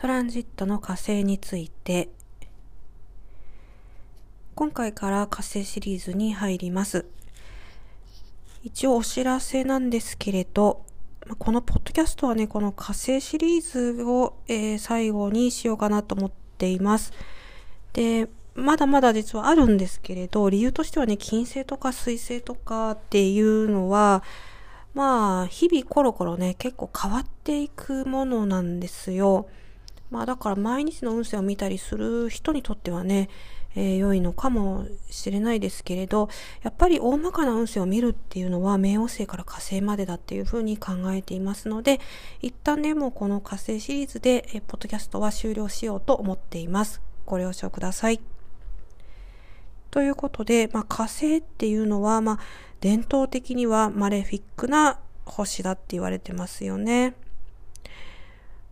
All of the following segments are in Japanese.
トランジットの火星について。今回から火星シリーズに入ります。一応お知らせなんですけれどこのポッドキャストはねこの火星シリーズを、えー、最後にしようかなと思っています。でまだまだ実はあるんですけれど理由としてはね金星とか水星とかっていうのはまあ日々コロコロね結構変わっていくものなんですよ。まあだから毎日の運勢を見たりする人にとってはね、えー、良いのかもしれないですけれど、やっぱり大まかな運勢を見るっていうのは冥王星から火星までだっていうふうに考えていますので、一旦ね、もうこの火星シリーズで、えー、ポッドキャストは終了しようと思っています。ご了承ください。ということで、まあ、火星っていうのは、まあ、伝統的にはマレフィックな星だって言われてますよね。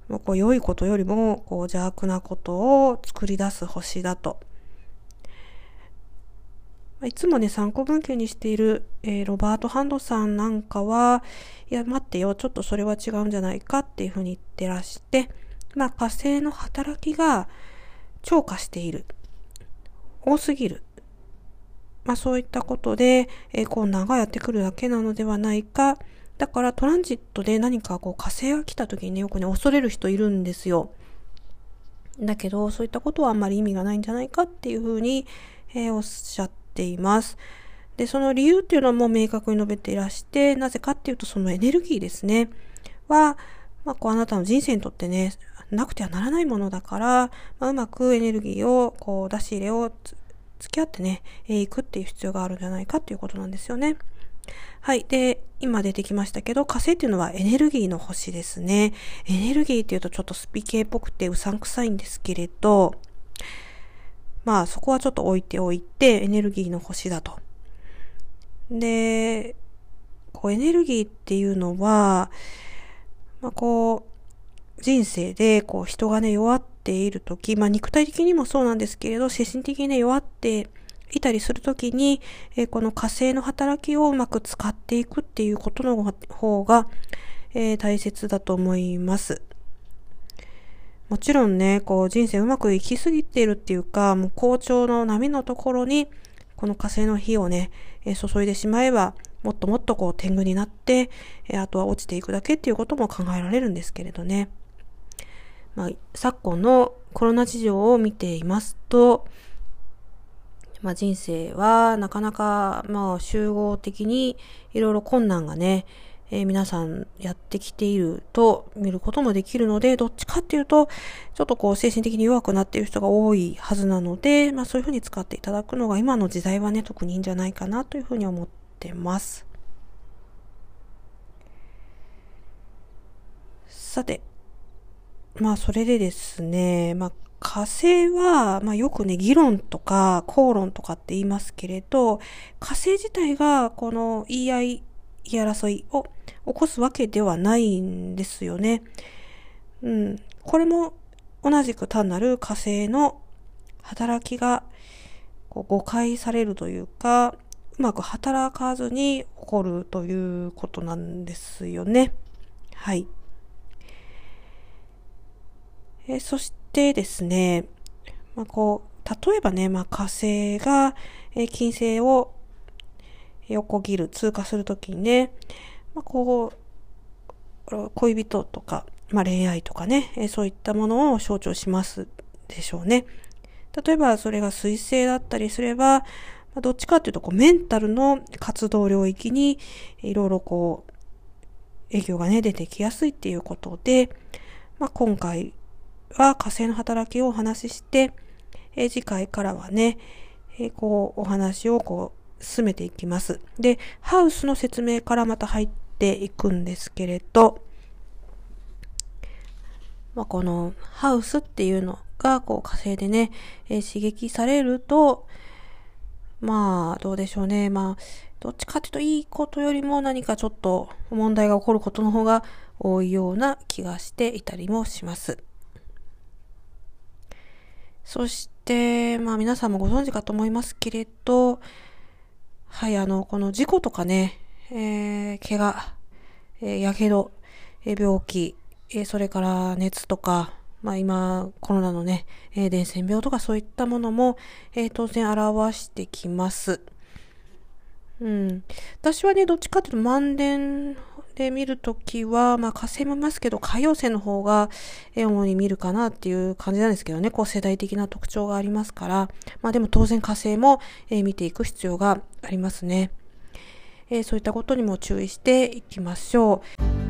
こう良いことよりもこう邪悪なことを作り出す星だと。いつもね、参考文献にしている、えー、ロバート・ハンドさんなんかは、いや、待ってよ、ちょっとそれは違うんじゃないかっていうふうに言ってらして、まあ、火星の働きが超過している。多すぎる。まあ、そういったことで、えー、こう、長やってくるだけなのではないか、だからトランジットで何かこう火星が来た時にね、よくね、恐れる人いるんですよ。だけど、そういったことはあんまり意味がないんじゃないかっていうふうに、えー、おっしゃっています。で、その理由っていうのも明確に述べていらして、なぜかっていうとそのエネルギーですね。は、まあ、こうあなたの人生にとってね、なくてはならないものだから、まあ、うまくエネルギーを、こう出し入れを付き合ってね、えー、行くっていう必要があるんじゃないかっていうことなんですよね。はい。で、今出てきましたけど、火星っていうのはエネルギーの星ですね。エネルギーっていうとちょっとスピ系っぽくてうさんくさいんですけれど、まあそこはちょっと置いておいて、エネルギーの星だと。で、こうエネルギーっていうのは、まあこう、人生でこう人がね弱っている時、まあ肉体的にもそうなんですけれど、精神的に弱っていたりするときに、え、この火星の働きをうまく使っていくっていうことの方が、えー、大切だと思います。もちろんね、こう人生うまくいきすぎているっていうか、もう好調の波のところに、この火星の火をね、えー、注いでしまえば、もっともっとこう天狗になって、えー、あとは落ちていくだけっていうことも考えられるんですけれどね。まあ、昨今のコロナ事情を見ていますと、まあ、人生はなかなか、まあ、集合的にいろいろ困難がね、えー、皆さんやってきていると見ることもできるので、どっちかっていうと、ちょっとこう精神的に弱くなっている人が多いはずなので、まあそういうふうに使っていただくのが今の時代はね、特にいいんじゃないかなというふうに思ってます。さて、まあそれでですね、まあ火星は、まあ、よくね、議論とか口論とかって言いますけれど、火星自体がこの言い合い、言い争いを起こすわけではないんですよね。うん。これも同じく単なる火星の働きがこう誤解されるというか、うまく働かずに起こるということなんですよね。はい。えそしてでですね、まあ、こう、例えばね、まあ、火星が、えー、金星を横切る、通過するときにね、まあ、こう、恋人とか、まあ、恋愛とかね、えー、そういったものを象徴しますでしょうね。例えば、それが水星だったりすれば、ま、どっちかっていうと、こう、メンタルの活動領域に、いろいろこう、影響がね、出てきやすいっていうことで、まあ、今回は火星の働きをお話しして、えー、次回からはね、えー、こう、お話をこう、進めていきます。で、ハウスの説明からまた入っていくんですけれど、まあ、このハウスっていうのが、こう、火星でね、えー、刺激されると、まあ、どうでしょうね。まあ、どっちかっていうといいことよりも何かちょっと問題が起こることの方が多いような気がしていたりもします。そして、まあ皆さんもご存知かと思いますけれど、はい、あの、この事故とかね、えー、怪我、えー、やけど、えー、病気、えー、それから熱とか、まあ今、コロナのね、えー、伝染病とかそういったものも、えー、当然表してきます。うん。私はね、どっちかっていうと、万年で見るときは、まあ火星もいますけど、海洋星の方が、え主に見るかなっていう感じなんですけどね、こう世代的な特徴がありますから、まあでも当然火星も、え、見ていく必要がありますね。えー、そういったことにも注意していきましょう。